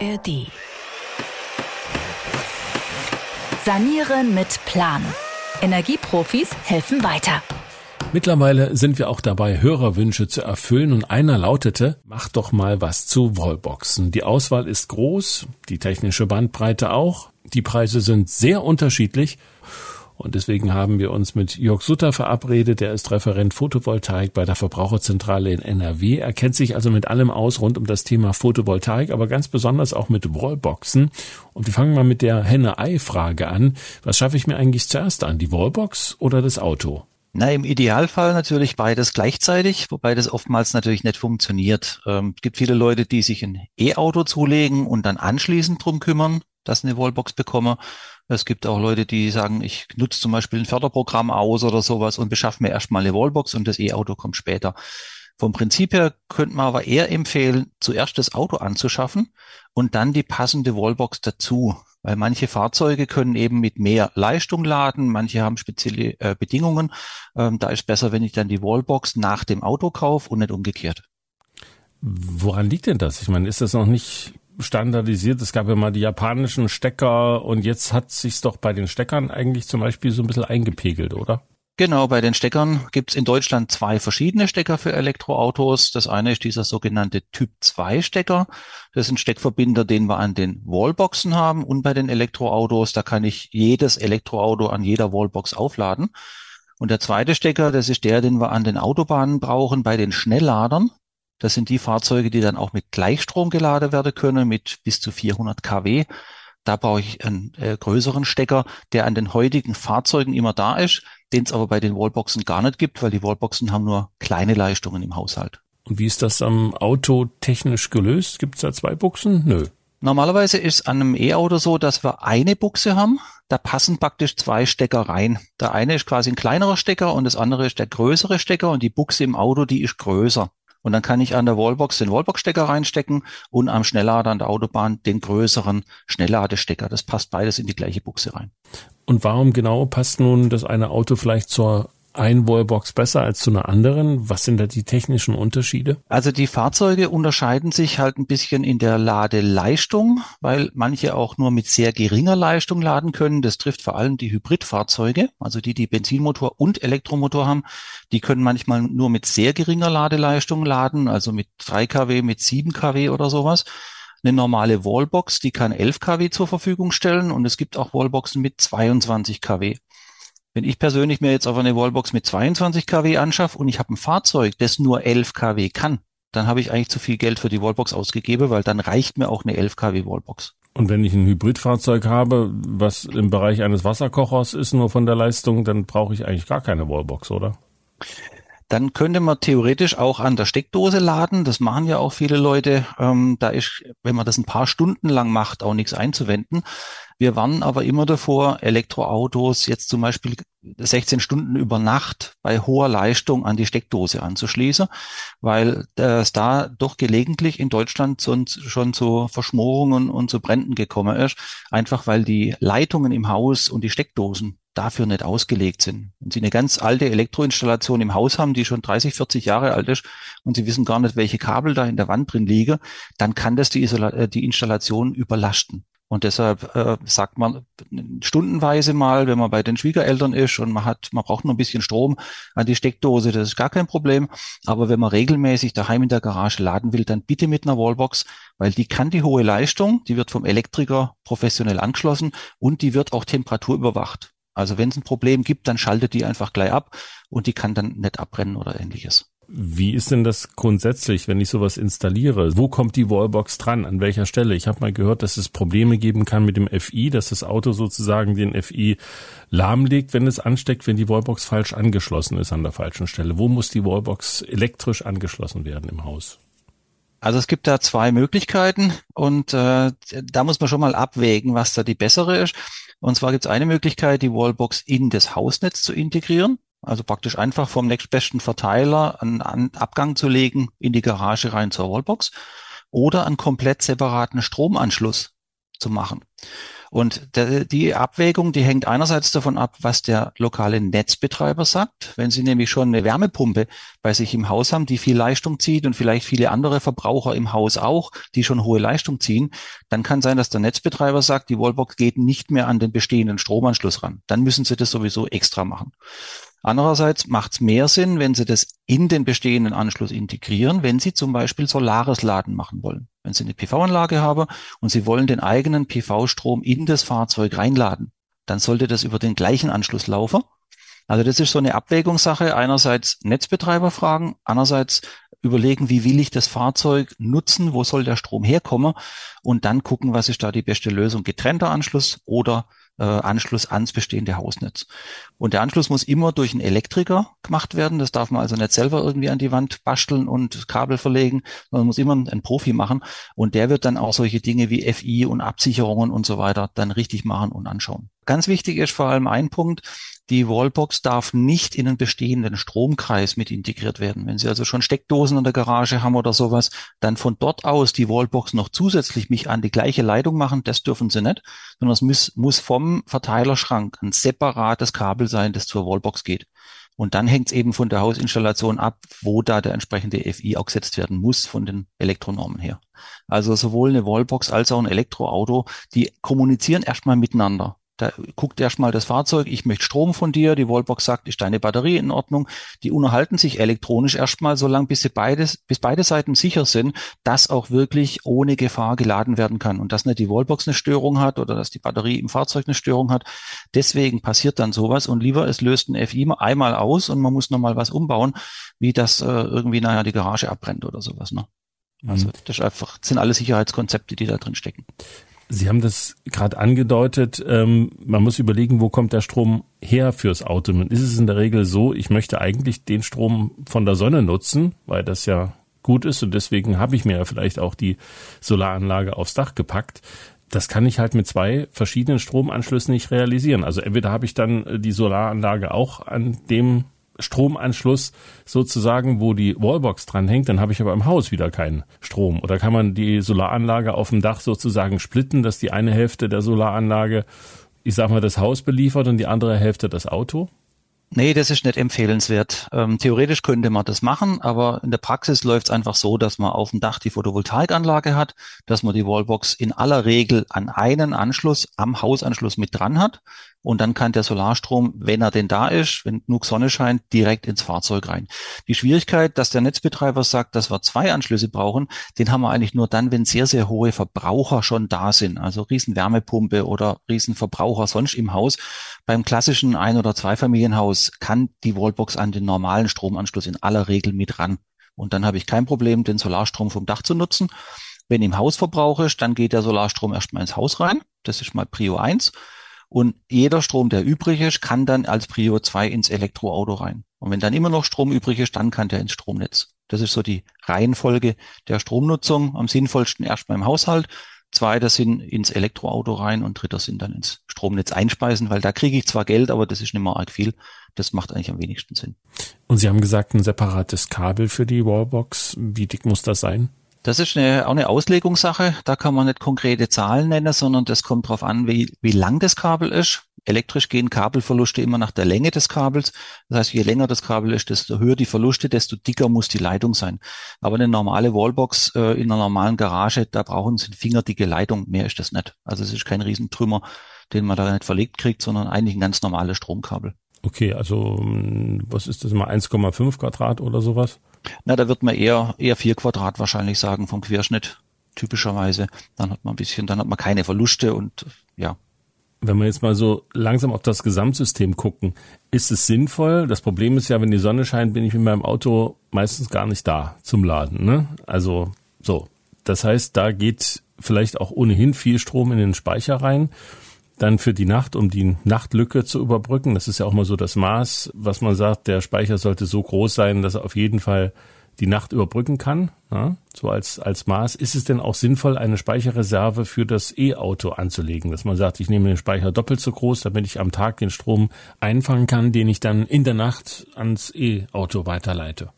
ARD. Sanieren mit Plan. Energieprofis helfen weiter. Mittlerweile sind wir auch dabei, Hörerwünsche zu erfüllen und einer lautete, mach doch mal was zu Wallboxen. Die Auswahl ist groß, die technische Bandbreite auch, die Preise sind sehr unterschiedlich und deswegen haben wir uns mit Jörg Sutter verabredet. Der ist Referent Photovoltaik bei der Verbraucherzentrale in NRW. Er kennt sich also mit allem aus rund um das Thema Photovoltaik, aber ganz besonders auch mit Wallboxen. Und wir fangen mal mit der Henne-Ei-Frage an. Was schaffe ich mir eigentlich zuerst an? Die Wallbox oder das Auto? Na, im Idealfall natürlich beides gleichzeitig, wobei das oftmals natürlich nicht funktioniert. Ähm, es gibt viele Leute, die sich ein E-Auto zulegen und dann anschließend drum kümmern, dass eine Wallbox bekommen. Es gibt auch Leute, die sagen, ich nutze zum Beispiel ein Förderprogramm aus oder sowas und beschaffe mir erstmal eine Wallbox und das E-Auto kommt später. Vom Prinzip her könnte man aber eher empfehlen, zuerst das Auto anzuschaffen und dann die passende Wallbox dazu. Weil manche Fahrzeuge können eben mit mehr Leistung laden, manche haben spezielle äh, Bedingungen. Ähm, da ist besser, wenn ich dann die Wallbox nach dem Auto kaufe und nicht umgekehrt. Woran liegt denn das? Ich meine, ist das noch nicht standardisiert. Es gab ja mal die japanischen Stecker und jetzt hat sich's doch bei den Steckern eigentlich zum Beispiel so ein bisschen eingepegelt, oder? Genau, bei den Steckern gibt's in Deutschland zwei verschiedene Stecker für Elektroautos. Das eine ist dieser sogenannte Typ 2 Stecker. Das ist ein Steckverbinder, den wir an den Wallboxen haben und bei den Elektroautos, da kann ich jedes Elektroauto an jeder Wallbox aufladen. Und der zweite Stecker, das ist der, den wir an den Autobahnen brauchen bei den Schnellladern. Das sind die Fahrzeuge, die dann auch mit Gleichstrom geladen werden können, mit bis zu 400 kW. Da brauche ich einen äh, größeren Stecker, der an den heutigen Fahrzeugen immer da ist, den es aber bei den Wallboxen gar nicht gibt, weil die Wallboxen haben nur kleine Leistungen im Haushalt. Und wie ist das am Auto technisch gelöst? Gibt es da zwei Buchsen? Nö. Normalerweise ist an einem E-Auto so, dass wir eine Buchse haben. Da passen praktisch zwei Stecker rein. Der eine ist quasi ein kleinerer Stecker und das andere ist der größere Stecker und die Buchse im Auto, die ist größer. Und dann kann ich an der Wallbox den Wallbox-Stecker reinstecken und am Schnelllader an der Autobahn den größeren Schnellladestecker. Das passt beides in die gleiche Buchse rein. Und warum genau passt nun das eine Auto vielleicht zur ein Wallbox besser als zu einer anderen? Was sind da die technischen Unterschiede? Also die Fahrzeuge unterscheiden sich halt ein bisschen in der Ladeleistung, weil manche auch nur mit sehr geringer Leistung laden können. Das trifft vor allem die Hybridfahrzeuge, also die, die Benzinmotor und Elektromotor haben. Die können manchmal nur mit sehr geringer Ladeleistung laden, also mit 3 kW, mit 7 kW oder sowas. Eine normale Wallbox, die kann 11 kW zur Verfügung stellen und es gibt auch Wallboxen mit 22 kW. Wenn ich persönlich mir jetzt auf eine Wallbox mit 22 kW anschaffe und ich habe ein Fahrzeug, das nur 11 kW kann, dann habe ich eigentlich zu viel Geld für die Wallbox ausgegeben, weil dann reicht mir auch eine 11 kW Wallbox. Und wenn ich ein Hybridfahrzeug habe, was im Bereich eines Wasserkochers ist, nur von der Leistung, dann brauche ich eigentlich gar keine Wallbox, oder? Dann könnte man theoretisch auch an der Steckdose laden. Das machen ja auch viele Leute. Ähm, da ist, wenn man das ein paar Stunden lang macht, auch nichts einzuwenden. Wir warnen aber immer davor, Elektroautos jetzt zum Beispiel 16 Stunden über Nacht bei hoher Leistung an die Steckdose anzuschließen, weil es da doch gelegentlich in Deutschland schon zu Verschmorungen und zu Bränden gekommen ist, einfach weil die Leitungen im Haus und die Steckdosen dafür nicht ausgelegt sind. Wenn Sie eine ganz alte Elektroinstallation im Haus haben, die schon 30, 40 Jahre alt ist und Sie wissen gar nicht, welche Kabel da in der Wand drin liegen, dann kann das die, Isola äh, die Installation überlasten. Und deshalb äh, sagt man stundenweise mal, wenn man bei den Schwiegereltern ist und man hat, man braucht nur ein bisschen Strom an die Steckdose, das ist gar kein Problem. Aber wenn man regelmäßig daheim in der Garage laden will, dann bitte mit einer Wallbox, weil die kann die hohe Leistung, die wird vom Elektriker professionell angeschlossen und die wird auch temperaturüberwacht. Also wenn es ein Problem gibt, dann schaltet die einfach gleich ab und die kann dann nicht abbrennen oder ähnliches. Wie ist denn das grundsätzlich, wenn ich sowas installiere? Wo kommt die Wallbox dran? An welcher Stelle? Ich habe mal gehört, dass es Probleme geben kann mit dem FI, dass das Auto sozusagen den FI lahmlegt, wenn es ansteckt, wenn die Wallbox falsch angeschlossen ist an der falschen Stelle. Wo muss die Wallbox elektrisch angeschlossen werden im Haus? Also es gibt da zwei Möglichkeiten und äh, da muss man schon mal abwägen, was da die bessere ist. Und zwar gibt es eine Möglichkeit, die Wallbox in das Hausnetz zu integrieren. Also praktisch einfach vom nächstbesten Verteiler einen, Abgang zu legen in die Garage rein zur Wallbox oder einen komplett separaten Stromanschluss zu machen. Und die Abwägung, die hängt einerseits davon ab, was der lokale Netzbetreiber sagt. Wenn Sie nämlich schon eine Wärmepumpe bei sich im Haus haben, die viel Leistung zieht und vielleicht viele andere Verbraucher im Haus auch, die schon hohe Leistung ziehen, dann kann sein, dass der Netzbetreiber sagt, die Wallbox geht nicht mehr an den bestehenden Stromanschluss ran. Dann müssen Sie das sowieso extra machen. Andererseits macht es mehr Sinn, wenn Sie das in den bestehenden Anschluss integrieren, wenn Sie zum Beispiel solares Laden machen wollen. Wenn Sie eine PV-Anlage haben und Sie wollen den eigenen PV-Strom in das Fahrzeug reinladen, dann sollte das über den gleichen Anschluss laufen. Also das ist so eine Abwägungssache. Einerseits Netzbetreiber fragen, andererseits überlegen, wie will ich das Fahrzeug nutzen, wo soll der Strom herkommen und dann gucken, was ist da die beste Lösung, getrennter Anschluss oder äh, Anschluss ans bestehende Hausnetz. Und der Anschluss muss immer durch einen Elektriker gemacht werden. Das darf man also nicht selber irgendwie an die Wand basteln und Kabel verlegen, sondern muss immer ein Profi machen. Und der wird dann auch solche Dinge wie FI und Absicherungen und so weiter dann richtig machen und anschauen. Ganz wichtig ist vor allem ein Punkt, die Wallbox darf nicht in einen bestehenden Stromkreis mit integriert werden. Wenn Sie also schon Steckdosen in der Garage haben oder sowas, dann von dort aus die Wallbox noch zusätzlich mich an die gleiche Leitung machen, das dürfen Sie nicht, sondern es muss, muss vom Verteilerschrank ein separates Kabel sein, das zur Wallbox geht. Und dann hängt es eben von der Hausinstallation ab, wo da der entsprechende FI auch gesetzt werden muss von den Elektronormen her. Also sowohl eine Wallbox als auch ein Elektroauto, die kommunizieren erstmal miteinander. Da guckt erstmal das Fahrzeug, ich möchte Strom von dir, die Wallbox sagt, ist deine Batterie in Ordnung. Die unterhalten sich elektronisch erstmal so lange, bis sie beides, bis beide Seiten sicher sind, dass auch wirklich ohne Gefahr geladen werden kann und dass nicht die Wallbox eine Störung hat oder dass die Batterie im Fahrzeug eine Störung hat. Deswegen passiert dann sowas und lieber es löst ein FI einmal aus und man muss nochmal was umbauen, wie das äh, irgendwie nachher die Garage abbrennt oder sowas. Ne? Also mhm. das ist einfach, das sind alle Sicherheitskonzepte, die da drin stecken. Sie haben das gerade angedeutet, ähm, man muss überlegen, wo kommt der Strom her fürs Auto. Nun ist es in der Regel so, ich möchte eigentlich den Strom von der Sonne nutzen, weil das ja gut ist und deswegen habe ich mir ja vielleicht auch die Solaranlage aufs Dach gepackt. Das kann ich halt mit zwei verschiedenen Stromanschlüssen nicht realisieren. Also entweder habe ich dann die Solaranlage auch an dem Stromanschluss sozusagen, wo die Wallbox dranhängt, dann habe ich aber im Haus wieder keinen Strom. Oder kann man die Solaranlage auf dem Dach sozusagen splitten, dass die eine Hälfte der Solaranlage, ich sag mal, das Haus beliefert und die andere Hälfte das Auto? Nee, das ist nicht empfehlenswert. Ähm, theoretisch könnte man das machen, aber in der Praxis läuft es einfach so, dass man auf dem Dach die Photovoltaikanlage hat, dass man die Wallbox in aller Regel an einen Anschluss am Hausanschluss mit dran hat und dann kann der Solarstrom, wenn er denn da ist, wenn genug Sonne scheint, direkt ins Fahrzeug rein. Die Schwierigkeit, dass der Netzbetreiber sagt, dass wir zwei Anschlüsse brauchen, den haben wir eigentlich nur dann, wenn sehr, sehr hohe Verbraucher schon da sind. Also Riesenwärmepumpe oder Riesenverbraucher sonst im Haus. Beim klassischen Ein- oder Zweifamilienhaus kann die Wallbox an den normalen Stromanschluss in aller Regel mit ran. Und dann habe ich kein Problem, den Solarstrom vom Dach zu nutzen. Wenn im Haus Verbrauch ist, dann geht der Solarstrom erstmal ins Haus rein. Das ist mal Prio 1. Und jeder Strom, der übrig ist, kann dann als Prio 2 ins Elektroauto rein. Und wenn dann immer noch Strom übrig ist, dann kann der ins Stromnetz. Das ist so die Reihenfolge der Stromnutzung. Am sinnvollsten erstmal im Haushalt, zweiter sind ins Elektroauto rein und dritter sind dann ins Stromnetz einspeisen, weil da kriege ich zwar Geld, aber das ist nicht mehr arg viel. Das macht eigentlich am wenigsten Sinn. Und Sie haben gesagt, ein separates Kabel für die Wallbox. Wie dick muss das sein? Das ist eine, auch eine Auslegungssache. Da kann man nicht konkrete Zahlen nennen, sondern das kommt darauf an, wie, wie lang das Kabel ist. Elektrisch gehen Kabelverluste immer nach der Länge des Kabels. Das heißt, je länger das Kabel ist, desto höher die Verluste, desto dicker muss die Leitung sein. Aber eine normale Wallbox äh, in einer normalen Garage, da brauchen Sie eine fingerdicke Leitung. Mehr ist das nicht. Also es ist kein Riesentrümmer, den man da nicht verlegt kriegt, sondern eigentlich ein ganz normales Stromkabel. Okay, also hm, was ist das mal 1,5 Quadrat oder sowas? Na, da wird man eher, eher vier Quadrat wahrscheinlich sagen vom Querschnitt, typischerweise. Dann hat man ein bisschen, dann hat man keine Verluste und ja. Wenn wir jetzt mal so langsam auf das Gesamtsystem gucken, ist es sinnvoll? Das Problem ist ja, wenn die Sonne scheint, bin ich mit meinem Auto meistens gar nicht da zum Laden. Ne? Also so. Das heißt, da geht vielleicht auch ohnehin viel Strom in den Speicher rein dann für die Nacht, um die Nachtlücke zu überbrücken. Das ist ja auch mal so das Maß, was man sagt, der Speicher sollte so groß sein, dass er auf jeden Fall die Nacht überbrücken kann. Ja, so als, als Maß. Ist es denn auch sinnvoll, eine Speicherreserve für das E-Auto anzulegen? Dass man sagt, ich nehme den Speicher doppelt so groß, damit ich am Tag den Strom einfangen kann, den ich dann in der Nacht ans E-Auto weiterleite.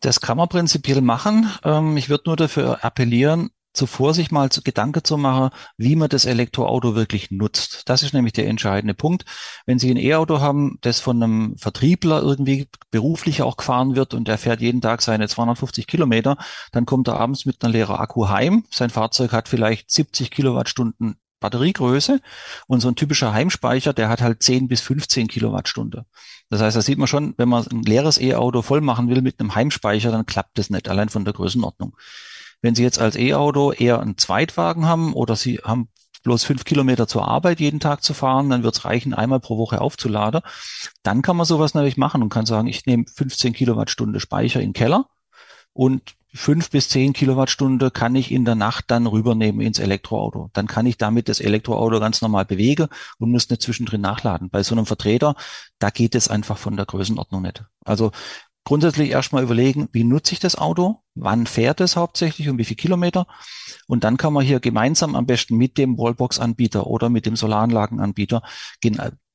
Das kann man prinzipiell machen. Ähm, ich würde nur dafür appellieren, zuvor sich mal zu Gedanke zu machen, wie man das Elektroauto wirklich nutzt. Das ist nämlich der entscheidende Punkt. Wenn Sie ein E-Auto haben, das von einem Vertriebler irgendwie beruflich auch gefahren wird und der fährt jeden Tag seine 250 Kilometer, dann kommt er abends mit einer leeren Akku heim. Sein Fahrzeug hat vielleicht 70 Kilowattstunden Batteriegröße und so ein typischer Heimspeicher, der hat halt 10 bis 15 Kilowattstunde. Das heißt, da sieht man schon, wenn man ein leeres E-Auto voll machen will mit einem Heimspeicher, dann klappt das nicht, allein von der Größenordnung. Wenn Sie jetzt als E-Auto eher einen Zweitwagen haben oder Sie haben bloß fünf Kilometer zur Arbeit jeden Tag zu fahren, dann wird es reichen, einmal pro Woche aufzuladen. Dann kann man sowas natürlich machen und kann sagen, ich nehme 15 Kilowattstunde Speicher in den Keller und fünf bis zehn Kilowattstunde kann ich in der Nacht dann rübernehmen ins Elektroauto. Dann kann ich damit das Elektroauto ganz normal bewegen und muss nicht zwischendrin nachladen. Bei so einem Vertreter, da geht es einfach von der Größenordnung nicht. Also grundsätzlich erstmal überlegen, wie nutze ich das Auto, wann fährt es hauptsächlich und wie viel Kilometer. Und dann kann man hier gemeinsam am besten mit dem Wallbox-Anbieter oder mit dem Solaranlagenanbieter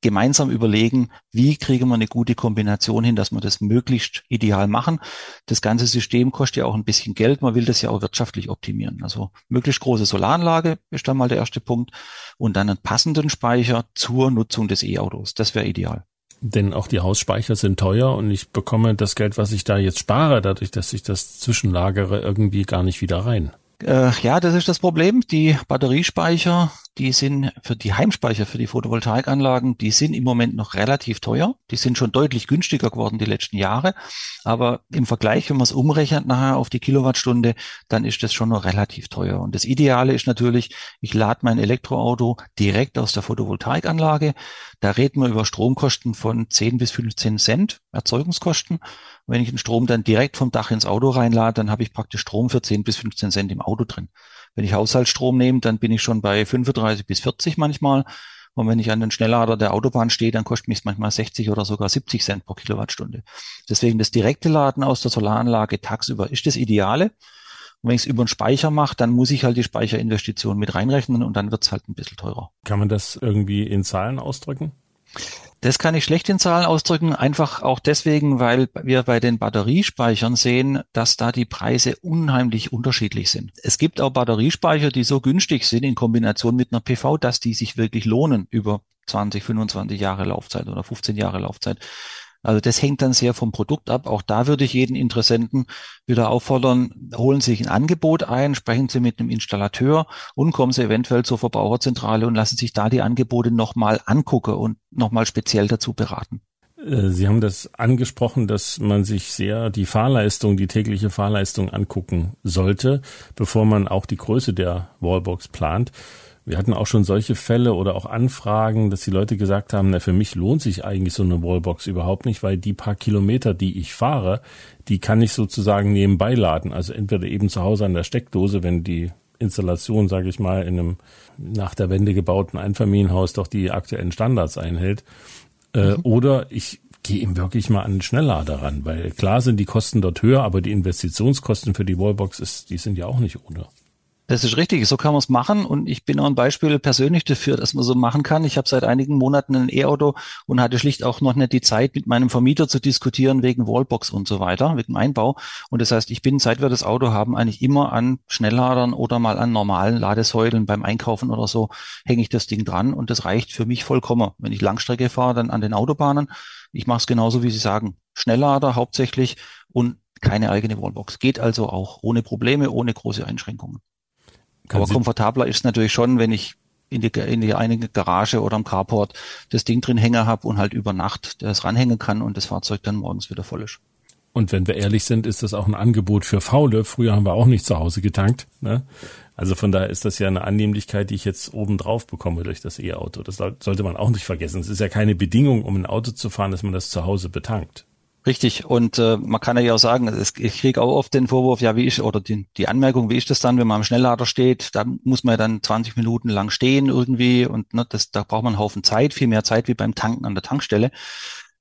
gemeinsam überlegen, wie kriegen wir eine gute Kombination hin, dass wir das möglichst ideal machen. Das ganze System kostet ja auch ein bisschen Geld. Man will das ja auch wirtschaftlich optimieren. Also möglichst große Solaranlage ist dann mal der erste Punkt und dann einen passenden Speicher zur Nutzung des E-Autos. Das wäre ideal. Denn auch die Hausspeicher sind teuer und ich bekomme das Geld, was ich da jetzt spare, dadurch, dass ich das zwischenlagere, irgendwie gar nicht wieder rein. Äh, ja, das ist das Problem. Die Batteriespeicher, die sind für die Heimspeicher, für die Photovoltaikanlagen, die sind im Moment noch relativ teuer. Die sind schon deutlich günstiger geworden die letzten Jahre. Aber im Vergleich, wenn man es umrechnet nachher auf die Kilowattstunde, dann ist das schon noch relativ teuer. Und das Ideale ist natürlich, ich lade mein Elektroauto direkt aus der Photovoltaikanlage. Da reden wir über Stromkosten von 10 bis 15 Cent Erzeugungskosten. Wenn ich den Strom dann direkt vom Dach ins Auto reinlade, dann habe ich praktisch Strom für 10 bis 15 Cent im Auto drin. Wenn ich Haushaltsstrom nehme, dann bin ich schon bei 35 bis 40 manchmal. Und wenn ich an den Schnelllader der Autobahn stehe, dann kostet mich manchmal 60 oder sogar 70 Cent pro Kilowattstunde. Deswegen das direkte Laden aus der Solaranlage tagsüber ist das Ideale. Und wenn ich es über einen Speicher mache, dann muss ich halt die Speicherinvestition mit reinrechnen und dann wird es halt ein bisschen teurer. Kann man das irgendwie in Zahlen ausdrücken? Das kann ich schlecht in Zahlen ausdrücken, einfach auch deswegen, weil wir bei den Batteriespeichern sehen, dass da die Preise unheimlich unterschiedlich sind. Es gibt auch Batteriespeicher, die so günstig sind in Kombination mit einer PV, dass die sich wirklich lohnen über 20, 25 Jahre Laufzeit oder 15 Jahre Laufzeit. Also das hängt dann sehr vom Produkt ab. Auch da würde ich jeden Interessenten wieder auffordern, holen Sie sich ein Angebot ein, sprechen Sie mit einem Installateur und kommen Sie eventuell zur Verbraucherzentrale und lassen sich da die Angebote nochmal angucken und nochmal speziell dazu beraten. Äh, Sie haben das angesprochen, dass man sich sehr die Fahrleistung, die tägliche Fahrleistung angucken sollte, bevor man auch die Größe der Wallbox plant. Wir hatten auch schon solche Fälle oder auch Anfragen, dass die Leute gesagt haben, na, für mich lohnt sich eigentlich so eine Wallbox überhaupt nicht, weil die paar Kilometer, die ich fahre, die kann ich sozusagen nebenbei laden. Also entweder eben zu Hause an der Steckdose, wenn die Installation, sage ich mal, in einem nach der Wende gebauten Einfamilienhaus doch die aktuellen Standards einhält. Äh, mhm. Oder ich gehe eben wirklich mal an den Schnelllader ran, weil klar sind die Kosten dort höher, aber die Investitionskosten für die Wallbox ist, die sind ja auch nicht ohne. Das ist richtig, so kann man es machen und ich bin auch ein Beispiel persönlich dafür, dass man so machen kann. Ich habe seit einigen Monaten ein E-Auto und hatte schlicht auch noch nicht die Zeit, mit meinem Vermieter zu diskutieren wegen Wallbox und so weiter, wegen Einbau. Und das heißt, ich bin, seit wir das Auto haben, eigentlich immer an Schnellladern oder mal an normalen Ladesäulen beim Einkaufen oder so, hänge ich das Ding dran und das reicht für mich vollkommen. Wenn ich Langstrecke fahre, dann an den Autobahnen. Ich mache es genauso, wie Sie sagen. Schnelllader hauptsächlich und keine eigene Wallbox. Geht also auch ohne Probleme, ohne große Einschränkungen. Aber komfortabler ist es natürlich schon, wenn ich in die, in die eine Garage oder am Carport das Ding drin hängen habe und halt über Nacht das ranhängen kann und das Fahrzeug dann morgens wieder voll ist. Und wenn wir ehrlich sind, ist das auch ein Angebot für Faule. Früher haben wir auch nicht zu Hause getankt. Ne? Also von daher ist das ja eine Annehmlichkeit, die ich jetzt oben drauf bekomme durch das E-Auto. Das sollte man auch nicht vergessen. Es ist ja keine Bedingung, um ein Auto zu fahren, dass man das zu Hause betankt. Richtig. Und äh, man kann ja auch sagen, es, ich kriege auch oft den Vorwurf, ja, wie ist, oder die, die Anmerkung, wie ist das dann, wenn man am Schnelllader steht, da muss man ja dann 20 Minuten lang stehen irgendwie und ne, das, da braucht man einen Haufen Zeit, viel mehr Zeit wie beim Tanken an der Tankstelle.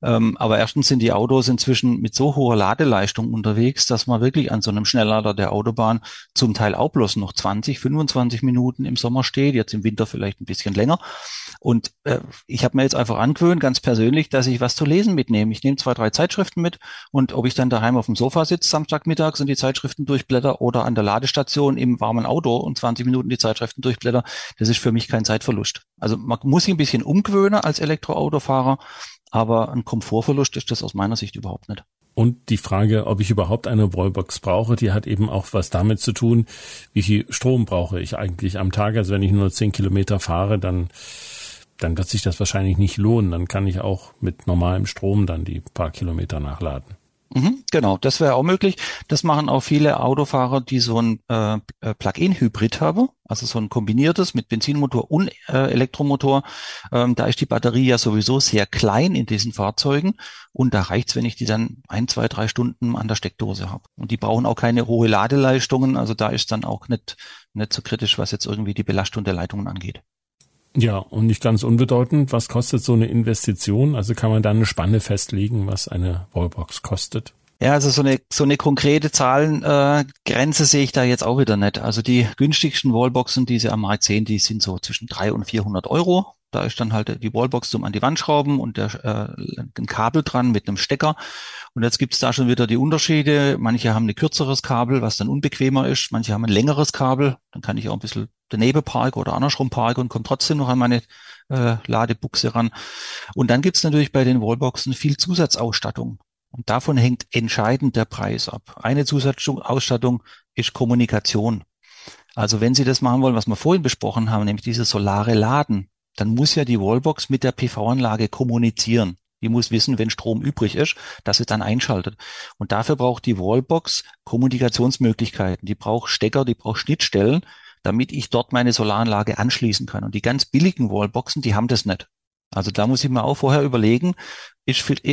Ähm, aber erstens sind die Autos inzwischen mit so hoher Ladeleistung unterwegs, dass man wirklich an so einem Schnelllader der Autobahn zum Teil auch bloß noch 20, 25 Minuten im Sommer steht, jetzt im Winter vielleicht ein bisschen länger. Und äh, ich habe mir jetzt einfach angewöhnt, ganz persönlich, dass ich was zu lesen mitnehme. Ich nehme zwei, drei Zeitschriften mit und ob ich dann daheim auf dem Sofa sitze, Samstagmittags und die Zeitschriften durchblätter oder an der Ladestation im warmen Auto und 20 Minuten die Zeitschriften durchblätter, das ist für mich kein Zeitverlust. Also man muss sich ein bisschen umgewöhnen als Elektroautofahrer, aber ein Komfortverlust ist das aus meiner Sicht überhaupt nicht. Und die Frage, ob ich überhaupt eine Wallbox brauche, die hat eben auch was damit zu tun, wie viel Strom brauche ich eigentlich am Tag. Also wenn ich nur zehn Kilometer fahre, dann, dann wird sich das wahrscheinlich nicht lohnen. Dann kann ich auch mit normalem Strom dann die paar Kilometer nachladen. Mhm, genau, das wäre auch möglich. Das machen auch viele Autofahrer, die so ein äh, äh, Plug-in-Hybrid haben, also so ein kombiniertes mit Benzinmotor und äh, Elektromotor. Ähm, da ist die Batterie ja sowieso sehr klein in diesen Fahrzeugen und da reicht's, wenn ich die dann ein, zwei, drei Stunden an der Steckdose habe. Und die brauchen auch keine hohe Ladeleistungen, also da ist dann auch nicht, nicht so kritisch, was jetzt irgendwie die Belastung der Leitungen angeht. Ja, und nicht ganz unbedeutend, was kostet so eine Investition? Also kann man da eine Spanne festlegen, was eine Wallbox kostet? Ja, also so eine, so eine konkrete Zahlengrenze sehe ich da jetzt auch wieder nicht. Also die günstigsten Wallboxen, die Sie am Markt sehen, die sind so zwischen 300 und 400 Euro. Da ist dann halt die Wallbox zum an die Wand schrauben und der, äh, ein Kabel dran mit einem Stecker. Und jetzt gibt's da schon wieder die Unterschiede. Manche haben ein kürzeres Kabel, was dann unbequemer ist. Manche haben ein längeres Kabel. Dann kann ich auch ein bisschen daneben parken oder andersrum parken und komme trotzdem noch an meine äh, Ladebuchse ran. Und dann gibt's natürlich bei den Wallboxen viel Zusatzausstattung. Und davon hängt entscheidend der Preis ab. Eine Zusatzausstattung ist Kommunikation. Also wenn Sie das machen wollen, was wir vorhin besprochen haben, nämlich dieses solare Laden, dann muss ja die Wallbox mit der PV-Anlage kommunizieren. Die muss wissen, wenn Strom übrig ist, dass sie dann einschaltet. Und dafür braucht die Wallbox Kommunikationsmöglichkeiten. Die braucht Stecker, die braucht Schnittstellen, damit ich dort meine Solaranlage anschließen kann. Und die ganz billigen Wallboxen, die haben das nicht. Also da muss ich mir auch vorher überlegen,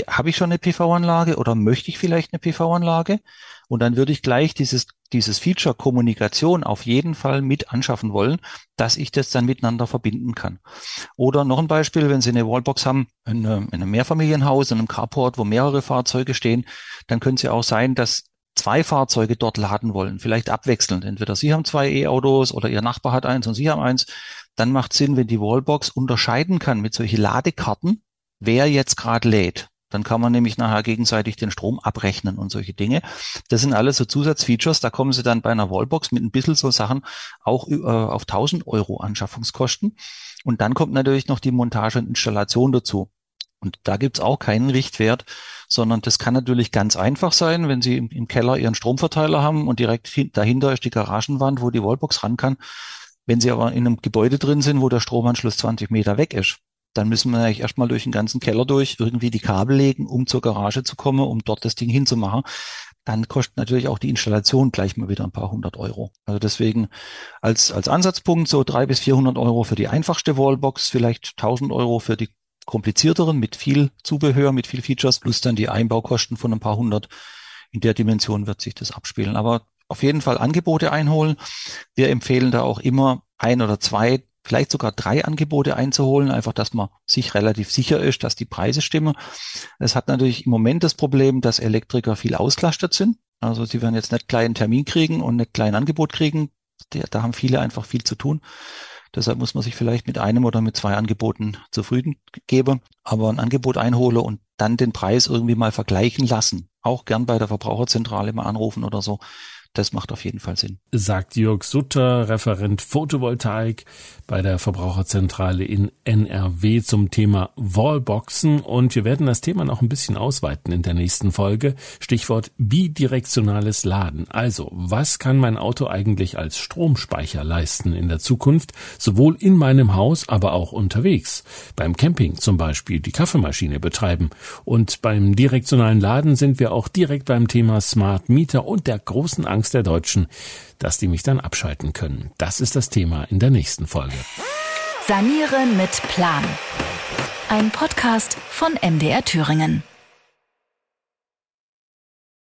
habe ich schon eine PV-Anlage oder möchte ich vielleicht eine PV-Anlage? Und dann würde ich gleich dieses, dieses Feature Kommunikation auf jeden Fall mit anschaffen wollen, dass ich das dann miteinander verbinden kann. Oder noch ein Beispiel, wenn Sie eine Wallbox haben in einem, in einem Mehrfamilienhaus, in einem Carport, wo mehrere Fahrzeuge stehen, dann könnte es ja auch sein, dass zwei Fahrzeuge dort laden wollen, vielleicht abwechselnd. Entweder Sie haben zwei E-Autos oder Ihr Nachbar hat eins und Sie haben eins. Dann macht Sinn, wenn die Wallbox unterscheiden kann mit solchen Ladekarten, wer jetzt gerade lädt. Dann kann man nämlich nachher gegenseitig den Strom abrechnen und solche Dinge. Das sind alles so Zusatzfeatures. Da kommen Sie dann bei einer Wallbox mit ein bisschen so Sachen auch äh, auf 1000 Euro Anschaffungskosten. Und dann kommt natürlich noch die Montage und Installation dazu. Und da gibt's auch keinen Richtwert, sondern das kann natürlich ganz einfach sein, wenn Sie im, im Keller Ihren Stromverteiler haben und direkt dahinter ist die Garagenwand, wo die Wallbox ran kann. Wenn Sie aber in einem Gebäude drin sind, wo der Stromanschluss 20 Meter weg ist, dann müssen wir eigentlich erstmal durch den ganzen Keller durch, irgendwie die Kabel legen, um zur Garage zu kommen, um dort das Ding hinzumachen. Dann kostet natürlich auch die Installation gleich mal wieder ein paar hundert Euro. Also deswegen als, als Ansatzpunkt so drei bis vierhundert Euro für die einfachste Wallbox, vielleicht tausend Euro für die komplizierteren mit viel Zubehör, mit viel Features, plus dann die Einbaukosten von ein paar hundert. In der Dimension wird sich das abspielen. Aber auf jeden Fall Angebote einholen. Wir empfehlen da auch immer ein oder zwei vielleicht sogar drei Angebote einzuholen, einfach, dass man sich relativ sicher ist, dass die Preise stimmen. Es hat natürlich im Moment das Problem, dass Elektriker viel ausgelastet sind. Also sie werden jetzt nicht gleich einen Termin kriegen und nicht gleich ein Angebot kriegen. Da haben viele einfach viel zu tun. Deshalb muss man sich vielleicht mit einem oder mit zwei Angeboten zufrieden geben, aber ein Angebot einhole und dann den Preis irgendwie mal vergleichen lassen. Auch gern bei der Verbraucherzentrale mal anrufen oder so das macht auf jeden Fall Sinn. Sagt Jörg Sutter, Referent Photovoltaik bei der Verbraucherzentrale in NRW zum Thema Wallboxen. Und wir werden das Thema noch ein bisschen ausweiten in der nächsten Folge. Stichwort bidirektionales Laden. Also, was kann mein Auto eigentlich als Stromspeicher leisten in der Zukunft? Sowohl in meinem Haus, aber auch unterwegs. Beim Camping zum Beispiel die Kaffeemaschine betreiben. Und beim direktionalen Laden sind wir auch direkt beim Thema Smart Meter und der großen Angst Angst der Deutschen, dass die mich dann abschalten können. Das ist das Thema in der nächsten Folge. Sanieren mit Plan. Ein Podcast von MDR Thüringen.